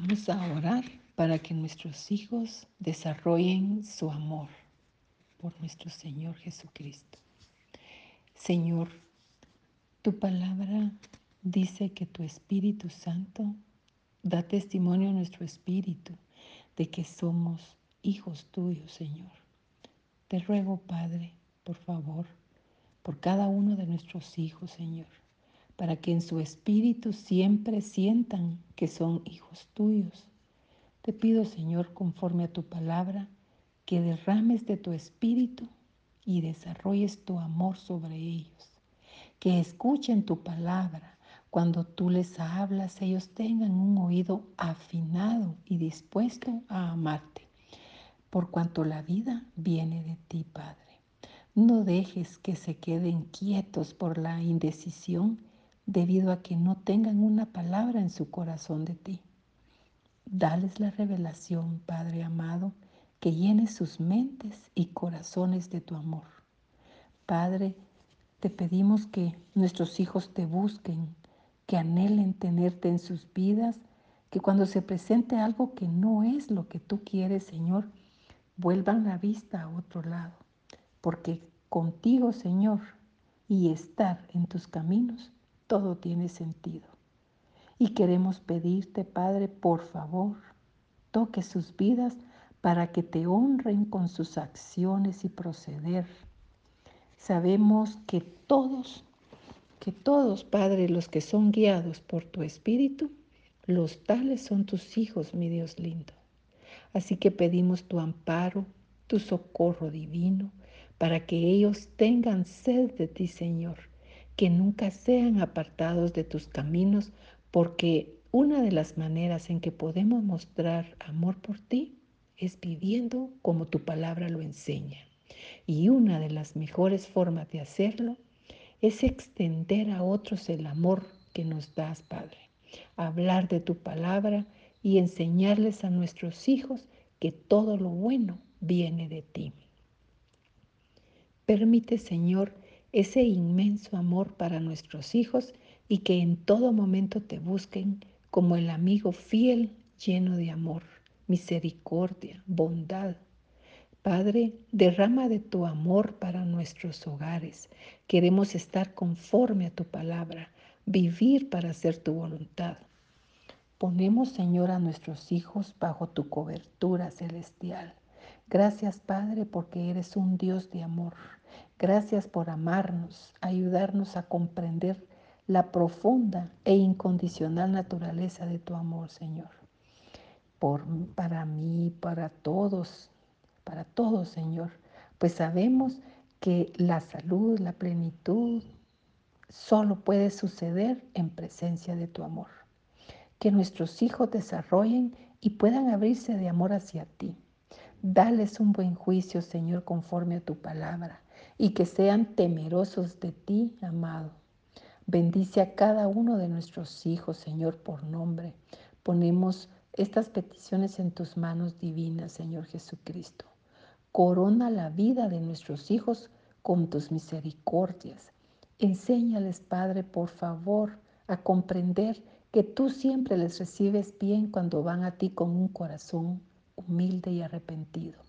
Vamos a orar para que nuestros hijos desarrollen su amor por nuestro Señor Jesucristo. Señor, tu palabra dice que tu Espíritu Santo da testimonio a nuestro espíritu de que somos hijos tuyos, Señor. Te ruego, Padre, por favor, por cada uno de nuestros hijos, Señor, para que en su espíritu siempre sientan que son hijos tuyos. Te pido, Señor, conforme a tu palabra, que derrames de tu espíritu y desarrolles tu amor sobre ellos, que escuchen tu palabra. Cuando tú les hablas, ellos tengan un oído afinado y dispuesto a amarte, por cuanto la vida viene de ti, Padre. No dejes que se queden quietos por la indecisión debido a que no tengan una palabra en su corazón de ti. Dales la revelación, Padre amado, que llene sus mentes y corazones de tu amor. Padre, te pedimos que nuestros hijos te busquen, que anhelen tenerte en sus vidas, que cuando se presente algo que no es lo que tú quieres, Señor, vuelvan la vista a otro lado porque contigo, Señor, y estar en tus caminos, todo tiene sentido. Y queremos pedirte, Padre, por favor, toque sus vidas para que te honren con sus acciones y proceder. Sabemos que todos, que todos, Padre, los que son guiados por tu Espíritu, los tales son tus hijos, mi Dios lindo. Así que pedimos tu amparo, tu socorro divino, para que ellos tengan sed de ti, Señor, que nunca sean apartados de tus caminos, porque una de las maneras en que podemos mostrar amor por ti es viviendo como tu palabra lo enseña. Y una de las mejores formas de hacerlo es extender a otros el amor que nos das, Padre. Hablar de tu palabra y enseñarles a nuestros hijos que todo lo bueno viene de ti. Permite, Señor, ese inmenso amor para nuestros hijos y que en todo momento te busquen como el amigo fiel lleno de amor, misericordia, bondad. Padre, derrama de tu amor para nuestros hogares. Queremos estar conforme a tu palabra, vivir para hacer tu voluntad. Ponemos, Señor, a nuestros hijos bajo tu cobertura celestial. Gracias, Padre, porque eres un Dios de amor. Gracias por amarnos, ayudarnos a comprender la profunda e incondicional naturaleza de tu amor, Señor. Por, para mí, para todos, para todos, Señor, pues sabemos que la salud, la plenitud, solo puede suceder en presencia de tu amor. Que nuestros hijos desarrollen y puedan abrirse de amor hacia ti. Dales un buen juicio, Señor, conforme a tu palabra y que sean temerosos de ti, amado. Bendice a cada uno de nuestros hijos, Señor, por nombre. Ponemos estas peticiones en tus manos divinas, Señor Jesucristo. Corona la vida de nuestros hijos con tus misericordias. Enséñales, Padre, por favor, a comprender que tú siempre les recibes bien cuando van a ti con un corazón humilde y arrepentido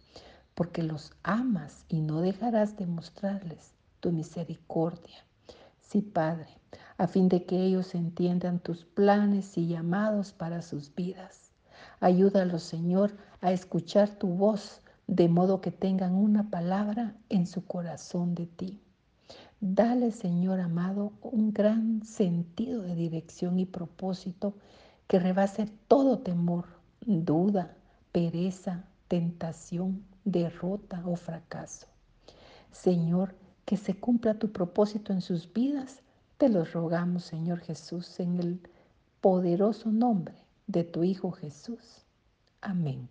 porque los amas y no dejarás de mostrarles tu misericordia. Sí, Padre, a fin de que ellos entiendan tus planes y llamados para sus vidas. Ayúdalos, Señor, a escuchar tu voz, de modo que tengan una palabra en su corazón de ti. Dale, Señor amado, un gran sentido de dirección y propósito que rebase todo temor, duda, pereza, tentación, derrota o fracaso. Señor, que se cumpla tu propósito en sus vidas. Te lo rogamos, Señor Jesús, en el poderoso nombre de tu Hijo Jesús. Amén.